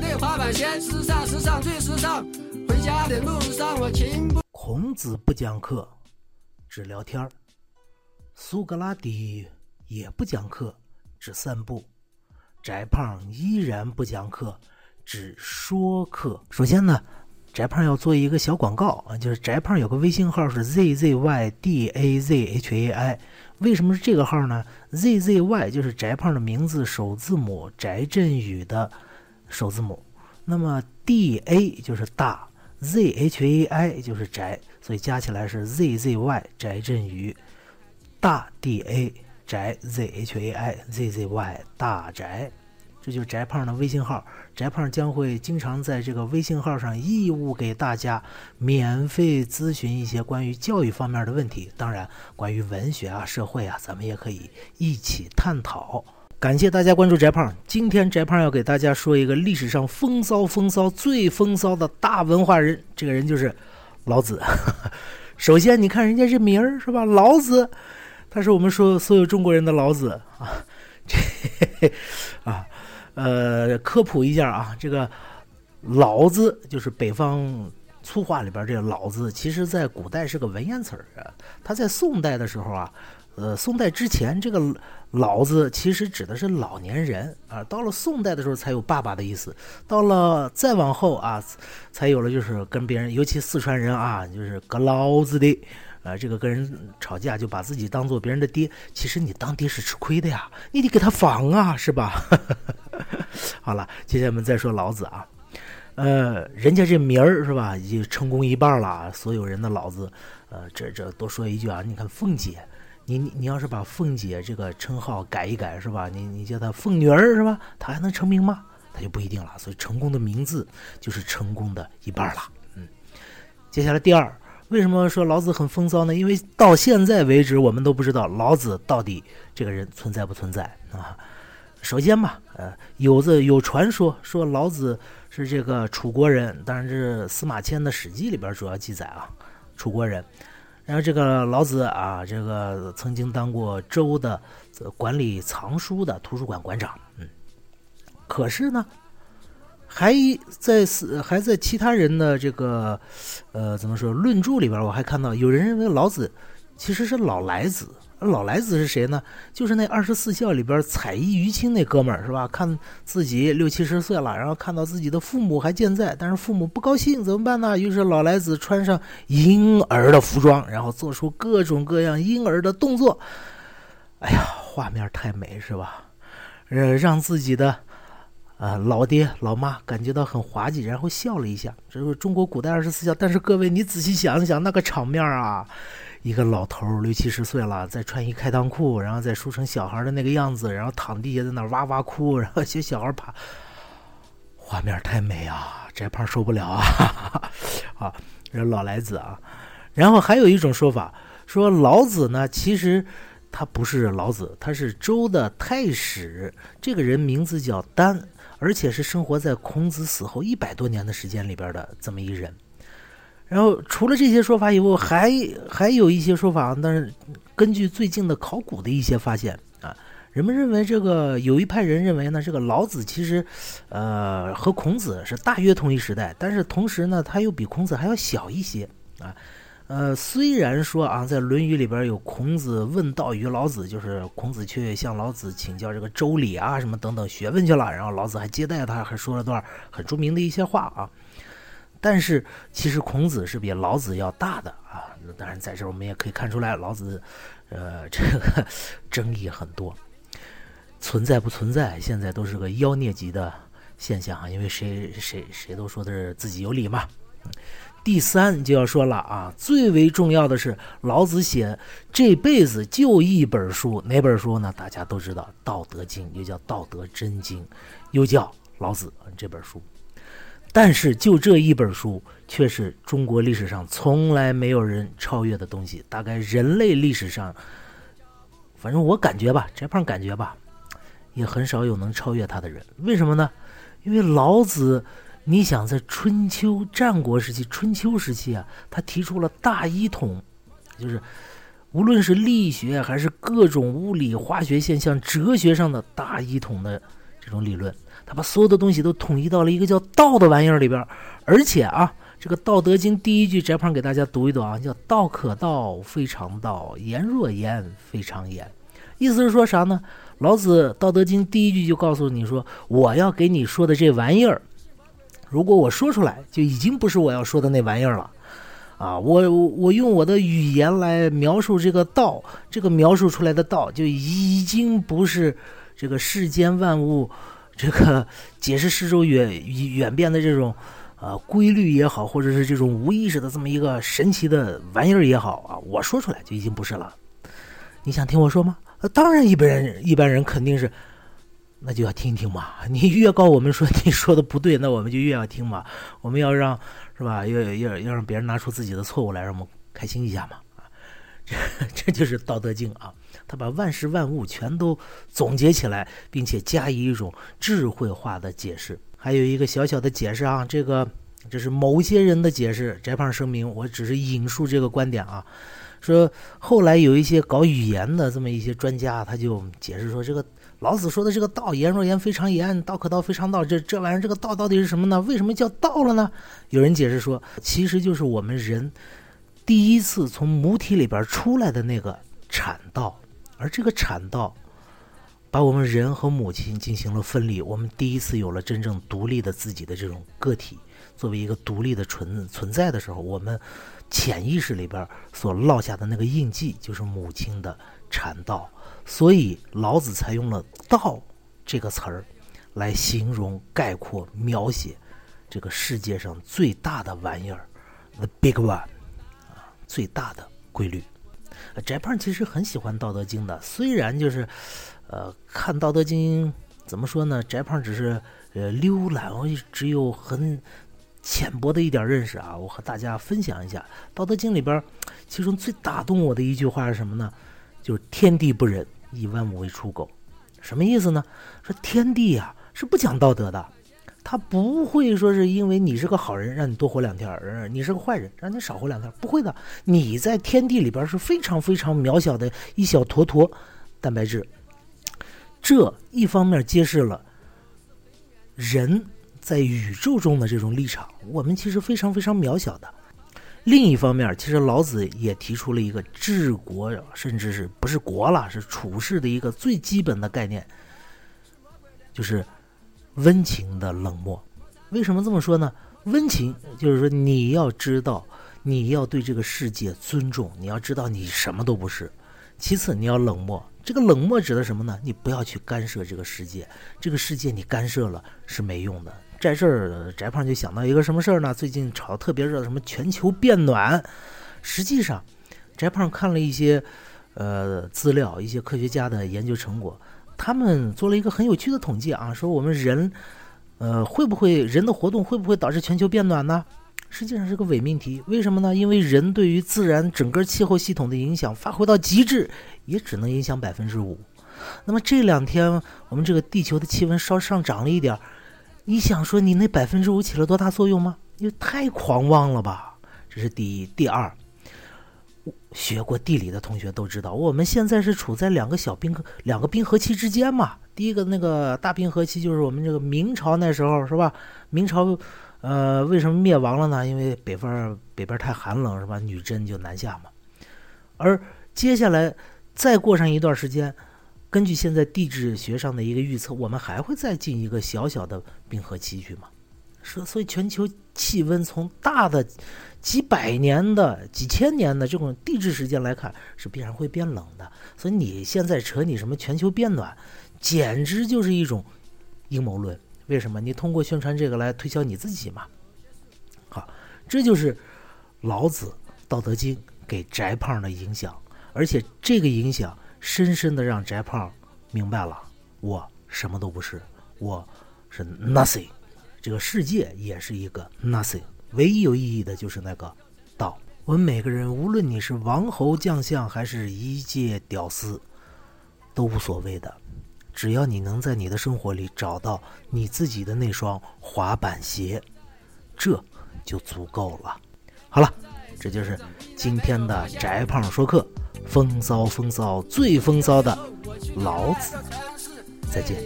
的滑板鞋，时尚时尚最时尚。回家的路上我情不。孔子不讲课，只聊天儿；苏格拉底也不讲课，只散步；翟胖依然不讲课，只说课。首先呢，翟胖要做一个小广告啊，就是翟胖有个微信号是 z z y d a z h a i。为什么是这个号呢？z z y 就是翟胖的名字首字母，翟振宇的首字母。那么 d a 就是大。Z H A I 就是宅，所以加起来是 Z Z Y 宅振宇，大 D A 宅 Z H A I Z Z Y 大宅，这就是翟胖的微信号。翟胖将会经常在这个微信号上义务给大家免费咨询一些关于教育方面的问题，当然关于文学啊、社会啊，咱们也可以一起探讨。感谢大家关注翟胖。今天翟胖要给大家说一个历史上风骚风骚最风骚的大文化人，这个人就是老子。首先，你看人家这名儿是吧？老子，他是我们说所有中国人的老子啊。这啊，呃，科普一下啊，这个老子就是北方粗话里边这个老子，其实在古代是个文言词儿啊。他在宋代的时候啊。呃，宋代之前，这个“老”子其实指的是老年人啊。到了宋代的时候，才有爸爸的意思。到了再往后啊，才有了就是跟别人，尤其四川人啊，就是“个老子的”，啊，这个跟人吵架就把自己当做别人的爹。其实你当爹是吃亏的呀，你得给他防啊，是吧？好了，接下来我们再说老子啊，呃，人家这名儿是吧，已经成功一半了。所有人的老子，呃，这这多说一句啊，你看凤姐。你你你要是把凤姐这个称号改一改是吧？你你叫她凤女儿是吧？她还能成名吗？她就不一定了。所以成功的名字就是成功的一半了。嗯，接下来第二，为什么说老子很风骚呢？因为到现在为止，我们都不知道老子到底这个人存在不存在啊。首先吧，呃，有的有传说说老子是这个楚国人，当然这是司马迁的《史记》里边主要记载啊，楚国人。然后这个老子啊，这个曾经当过州的管理藏书的图书馆馆长，嗯，可是呢，还在是还在其他人的这个呃怎么说论著里边，我还看到有人认为老子其实是老来子。老来子是谁呢？就是那二十四孝里边彩衣娱亲那哥们儿，是吧？看自己六七十岁了，然后看到自己的父母还健在，但是父母不高兴，怎么办呢？于是老来子穿上婴儿的服装，然后做出各种各样婴儿的动作。哎呀，画面太美，是吧？呃，让自己的啊老爹老妈感觉到很滑稽，然后笑了一下。这是中国古代二十四孝，但是各位你仔细想一想，那个场面啊！一个老头儿六七十岁了，再穿一开裆裤，然后再梳成小孩的那个样子，然后躺地下在那哇哇哭，然后些小孩爬，画面太美啊！翟胖受不了啊！啊，这老来子啊，然后还有一种说法，说老子呢，其实他不是老子，他是周的太史，这个人名字叫丹，而且是生活在孔子死后一百多年的时间里边的这么一人。然后除了这些说法以后，还还有一些说法，但是根据最近的考古的一些发现啊，人们认为这个有一派人认为呢，这个老子其实，呃，和孔子是大约同一时代，但是同时呢，他又比孔子还要小一些啊。呃，虽然说啊，在《论语》里边有孔子问道于老子，就是孔子去向老子请教这个周礼啊什么等等学问去了，然后老子还接待他，还说了段很著名的一些话啊。但是其实孔子是比老子要大的啊！当然在这儿我们也可以看出来，老子，呃，这个争议很多，存在不存在，现在都是个妖孽级的现象啊！因为谁谁谁都说的是自己有理嘛。第三就要说了啊，最为重要的是老子写这辈子就一本书，哪本书呢？大家都知道，《道德经》又叫《道德真经》，又叫《老子》这本书。但是，就这一本书，却是中国历史上从来没有人超越的东西。大概人类历史上，反正我感觉吧，翟胖感觉吧，也很少有能超越他的人。为什么呢？因为老子，你想在春秋战国时期、春秋时期啊，他提出了大一统，就是无论是力学还是各种物理、化学现象、哲学上的大一统的这种理论。他把所有的东西都统一到了一个叫道的玩意儿里边。而且啊，这个《道德经》第一句，翟胖给大家读一读啊，叫“道可道，非常道；言若言，非常言。”意思是说啥呢？老子《道德经》第一句就告诉你说，我要给你说的这玩意儿，如果我说出来，就已经不是我要说的那玩意儿了。啊，我我用我的语言来描述这个道，这个描述出来的道就已经不是这个世间万物，这个 解释四周远远变的这种呃规律也好，或者是这种无意识的这么一个神奇的玩意儿也好啊，我说出来就已经不是了。你想听我说吗？当然，一般人一般人肯定是。那就要听听嘛，你越告我们说你说的不对，那我们就越要听嘛。我们要让是吧？要要要让别人拿出自己的错误来，让我们开心一下嘛。这就是《道德经》啊，他把万事万物全都总结起来，并且加以一种智慧化的解释。还有一个小小的解释啊，这个这是某些人的解释。翟胖声明，我只是引述这个观点啊。说后来有一些搞语言的这么一些专家，他就解释说这个。老子说的这个道，言若言非常言，道可道非常道。这这玩意儿，这个道到底是什么呢？为什么叫道了呢？有人解释说，其实就是我们人第一次从母体里边出来的那个产道，而这个产道把我们人和母亲进行了分离，我们第一次有了真正独立的自己的这种个体，作为一个独立的存存在的时候，我们潜意识里边所落下的那个印记，就是母亲的产道。所以老子才用了“道”这个词儿来形容、概括、描写这个世界上最大的玩意儿，the big one，最大的规律。翟胖其实很喜欢《道德经》的，虽然就是，呃，看《道德经》怎么说呢？翟胖只是呃浏览，我只有很浅薄的一点认识啊。我和大家分享一下，《道德经》里边其中最打动我的一句话是什么呢？就是“天地不仁”。以万物为刍狗，什么意思呢？说天地呀是不讲道德的，他不会说是因为你是个好人让你多活两天，你是个坏人让你少活两天，不会的。你在天地里边是非常非常渺小的一小坨坨蛋白质，这一方面揭示了人在宇宙中的这种立场，我们其实非常非常渺小的。另一方面，其实老子也提出了一个治国，甚至是不是国了，是处世的一个最基本的概念，就是温情的冷漠。为什么这么说呢？温情就是说你要知道，你要对这个世界尊重，你要知道你什么都不是。其次，你要冷漠。这个冷漠指的什么呢？你不要去干涉这个世界，这个世界你干涉了是没用的。在这儿，翟胖就想到一个什么事儿呢？最近炒特别热的什么全球变暖。实际上，翟胖看了一些呃资料，一些科学家的研究成果，他们做了一个很有趣的统计啊，说我们人呃会不会人的活动会不会导致全球变暖呢？实际上是个伪命题。为什么呢？因为人对于自然整个气候系统的影响发挥到极致，也只能影响百分之五。那么这两天我们这个地球的气温稍上涨了一点儿。你想说你那百分之五起了多大作用吗？你太狂妄了吧！这是第一，第二，学过地理的同学都知道，我们现在是处在两个小冰河、两个冰河期之间嘛。第一个那个大冰河期就是我们这个明朝那时候，是吧？明朝，呃，为什么灭亡了呢？因为北方北边太寒冷，是吧？女真就南下嘛。而接下来再过上一段时间。根据现在地质学上的一个预测，我们还会再进一个小小的冰河期去吗？所以全球气温从大的几百年的、几千年的这种地质时间来看，是必然会变冷的。所以你现在扯你什么全球变暖，简直就是一种阴谋论。为什么？你通过宣传这个来推销你自己嘛？好，这就是老子《道德经》给翟胖的影响，而且这个影响。深深的让翟胖明白了，我什么都不是，我是 nothing，这个世界也是一个 nothing，唯一有意义的就是那个道。我们每个人，无论你是王侯将相还是一介屌丝，都无所谓的，只要你能在你的生活里找到你自己的那双滑板鞋，这就足够了。好了，这就是今天的翟胖说课。风骚风骚最风骚的老子，再见。